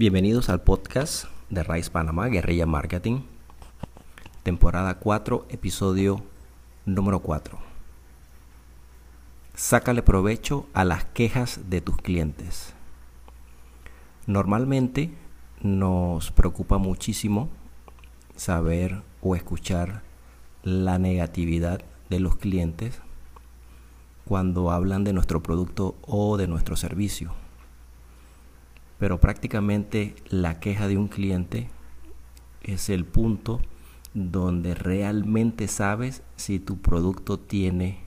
Bienvenidos al podcast de Rice Panamá, Guerrilla Marketing, temporada 4, episodio número 4. Sácale provecho a las quejas de tus clientes. Normalmente nos preocupa muchísimo saber o escuchar la negatividad de los clientes cuando hablan de nuestro producto o de nuestro servicio pero prácticamente la queja de un cliente es el punto donde realmente sabes si tu producto tiene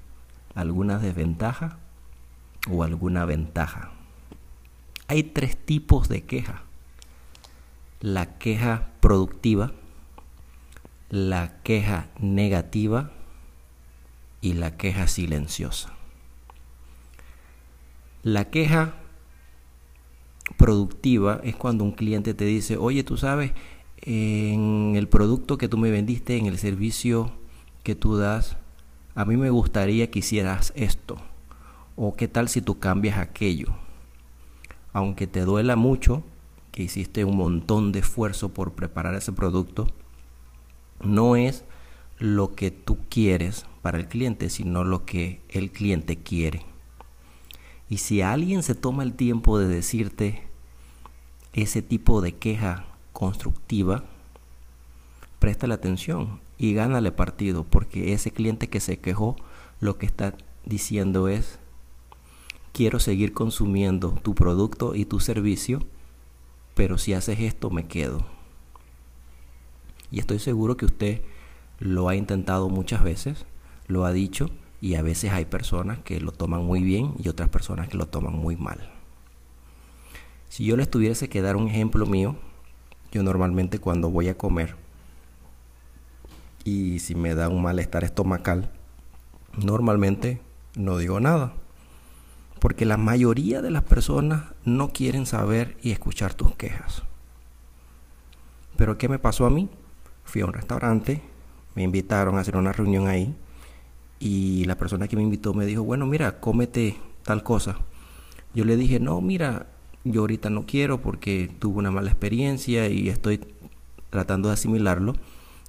alguna desventaja o alguna ventaja. Hay tres tipos de queja. La queja productiva, la queja negativa y la queja silenciosa. La queja productiva es cuando un cliente te dice, oye, tú sabes, en el producto que tú me vendiste, en el servicio que tú das, a mí me gustaría que hicieras esto. O qué tal si tú cambias aquello. Aunque te duela mucho, que hiciste un montón de esfuerzo por preparar ese producto, no es lo que tú quieres para el cliente, sino lo que el cliente quiere. Y si alguien se toma el tiempo de decirte ese tipo de queja constructiva, presta la atención y gánale partido, porque ese cliente que se quejó lo que está diciendo es, quiero seguir consumiendo tu producto y tu servicio, pero si haces esto me quedo. Y estoy seguro que usted lo ha intentado muchas veces, lo ha dicho, y a veces hay personas que lo toman muy bien y otras personas que lo toman muy mal. Si yo les tuviese que dar un ejemplo mío, yo normalmente cuando voy a comer y si me da un malestar estomacal, normalmente no digo nada. Porque la mayoría de las personas no quieren saber y escuchar tus quejas. Pero ¿qué me pasó a mí? Fui a un restaurante, me invitaron a hacer una reunión ahí y la persona que me invitó me dijo, bueno, mira, cómete tal cosa. Yo le dije, no, mira, yo ahorita no quiero porque tuve una mala experiencia y estoy tratando de asimilarlo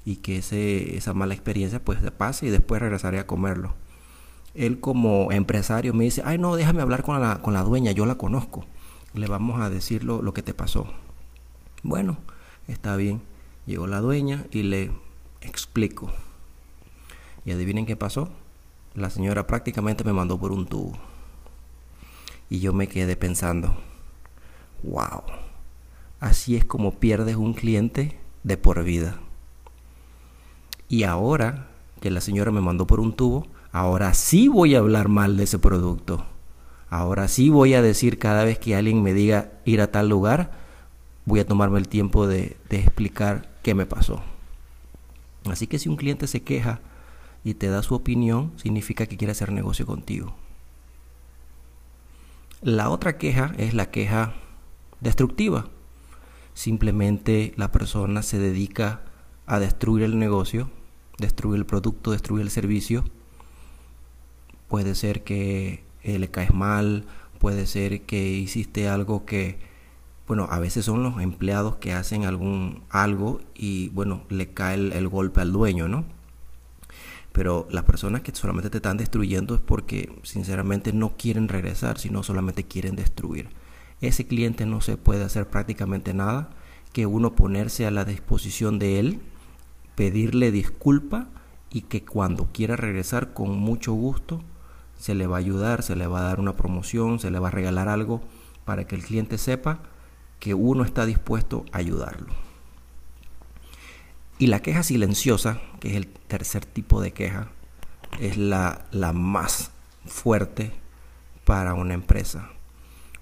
y que ese, esa mala experiencia pues se pase y después regresaré a comerlo. Él como empresario me dice, ay no, déjame hablar con la, con la dueña, yo la conozco. Le vamos a decir lo, lo que te pasó. Bueno, está bien. Llegó la dueña y le explico. Y adivinen qué pasó la señora prácticamente me mandó por un tubo. Y yo me quedé pensando, wow, así es como pierdes un cliente de por vida. Y ahora que la señora me mandó por un tubo, ahora sí voy a hablar mal de ese producto. Ahora sí voy a decir cada vez que alguien me diga ir a tal lugar, voy a tomarme el tiempo de, de explicar qué me pasó. Así que si un cliente se queja, y te da su opinión, significa que quiere hacer negocio contigo. La otra queja es la queja destructiva. Simplemente la persona se dedica a destruir el negocio, destruir el producto, destruir el servicio. Puede ser que eh, le caes mal, puede ser que hiciste algo que, bueno, a veces son los empleados que hacen algún algo y, bueno, le cae el, el golpe al dueño, ¿no? Pero las personas que solamente te están destruyendo es porque sinceramente no quieren regresar, sino solamente quieren destruir. Ese cliente no se puede hacer prácticamente nada que uno ponerse a la disposición de él, pedirle disculpa y que cuando quiera regresar con mucho gusto se le va a ayudar, se le va a dar una promoción, se le va a regalar algo para que el cliente sepa que uno está dispuesto a ayudarlo. Y la queja silenciosa, que es el tercer tipo de queja, es la, la más fuerte para una empresa.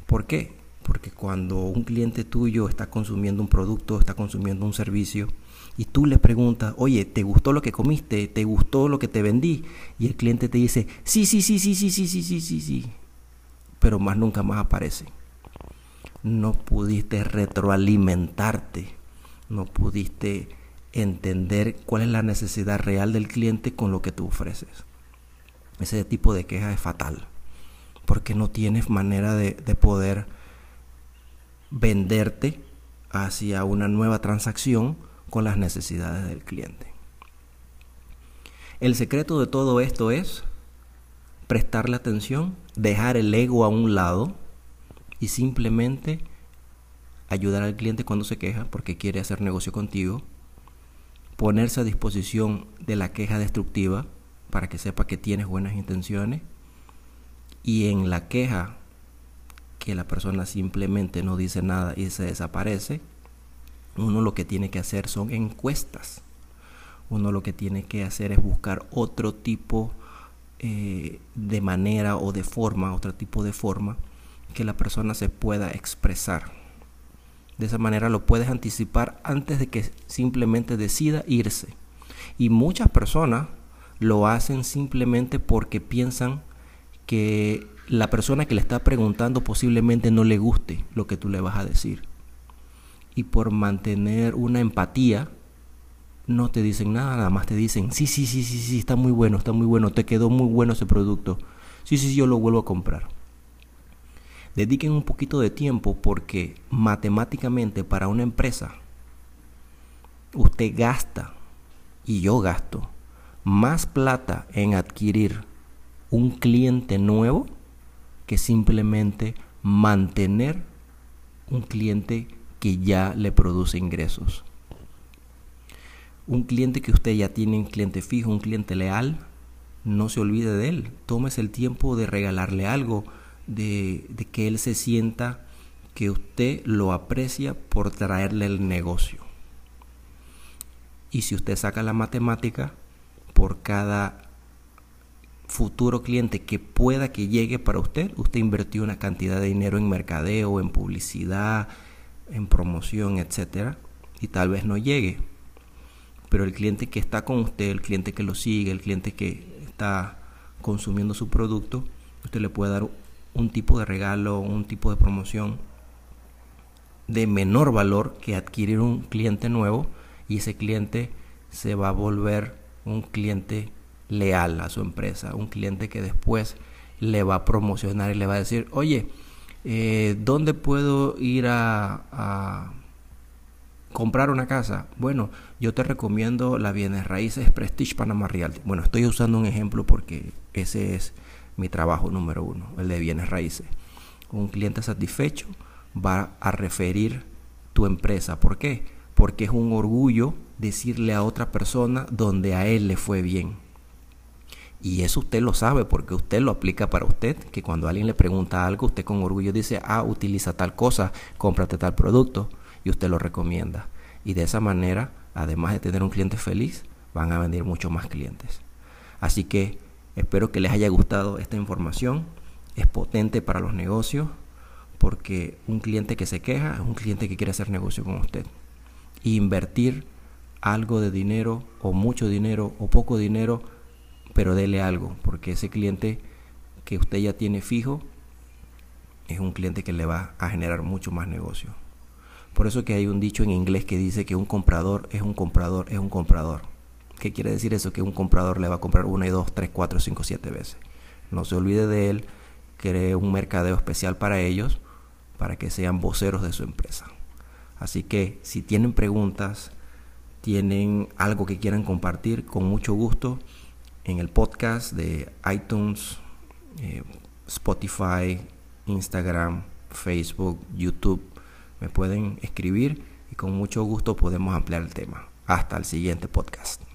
¿Por qué? Porque cuando un cliente tuyo está consumiendo un producto, está consumiendo un servicio, y tú le preguntas, oye, ¿te gustó lo que comiste? ¿Te gustó lo que te vendí? Y el cliente te dice, sí, sí, sí, sí, sí, sí, sí, sí, sí, sí. Pero más nunca más aparece. No pudiste retroalimentarte. No pudiste entender cuál es la necesidad real del cliente con lo que tú ofreces. Ese tipo de queja es fatal, porque no tienes manera de, poder venderte hacia una nueva transacción con las necesidades del cliente. El secreto de todo esto es prestarle atención, dejar el ego a un lado y simplemente ayudar al cliente cuando se queja porque quiere hacer negocio contigo, ponerse a disposición de la queja destructiva para que sepa que tienes buenas intenciones y en la queja que la persona simplemente no dice nada y se desaparece, uno lo que tiene que hacer son encuestas. Uno lo que tiene que hacer es buscar otro tipo eh, de manera o de forma, otro tipo de forma que la persona se pueda expresar. De esa manera lo puedes anticipar antes de que simplemente decida irse. Y muchas personas lo hacen simplemente porque piensan que la persona que le está preguntando posiblemente no le guste lo que tú le vas a decir. Y por mantener una empatía, no te dicen nada, nada más te dicen, sí, sí, sí, sí, sí, está muy bueno, está muy bueno, te quedó muy bueno ese producto. Sí, sí, sí, yo lo vuelvo a comprar. Dediquen un poquito de tiempo porque matemáticamente para una empresa usted gasta y yo gasto más plata en adquirir un cliente nuevo que simplemente mantener un cliente que ya le produce ingresos. Un cliente que usted ya tiene, un cliente fijo, un cliente leal, no se olvide de él. Tómese el tiempo de regalarle algo, de, que él se sienta que usted lo aprecia por traerle el negocio. Y si usted saca la matemática, por cada futuro cliente que pueda que llegue para usted, usted invirtió una cantidad de dinero en mercadeo, en publicidad, en promoción, etcétera, y tal vez no llegue. Pero el cliente que está con usted, el cliente que lo sigue, el cliente que está consumiendo su producto, usted le puede dar un tipo de regalo, un tipo de promoción de menor valor que adquirir un cliente nuevo y ese cliente se va a volver un cliente leal a su empresa, un cliente que después le va a promocionar y le va a decir, oye, eh, ¿dónde puedo ir a, comprar una casa? Bueno, yo te recomiendo la bienes raíces Prestige Panama Realty. Bueno, estoy usando un ejemplo porque ese es mi trabajo número uno, el de bienes raíces. Un cliente satisfecho va a referir tu empresa. ¿Por qué? Porque es un orgullo decirle a otra persona donde a él le fue bien. Y eso usted lo sabe porque usted lo aplica para usted, que cuando alguien le pregunta algo, usted con orgullo dice, ah, utiliza tal cosa, cómprate tal producto, y usted lo recomienda. Y de esa manera, además de tener un cliente feliz, van a venir muchos más clientes. Así que espero que les haya gustado esta información. Es potente para los negocios porque un cliente que se queja es un cliente que quiere hacer negocio con usted. invertir algo de dinero o mucho dinero o poco dinero pero dele algo, porque ese cliente que usted ya tiene fijo es un cliente que le va a generar mucho más negocio. Por eso que hay un dicho en inglés que dice que un comprador es un comprador, es un comprador. ¿Qué quiere decir eso? Que un comprador le va a comprar una y dos, tres, cuatro, cinco, siete veces. No se olvide de él, cree un mercadeo especial para ellos, para que sean voceros de su empresa. Así que si tienen preguntas, tienen algo que quieran compartir, con mucho gusto en el podcast de iTunes, eh, Spotify, Instagram, Facebook, YouTube. Me pueden escribir y con mucho gusto podemos ampliar el tema. Hasta el siguiente podcast.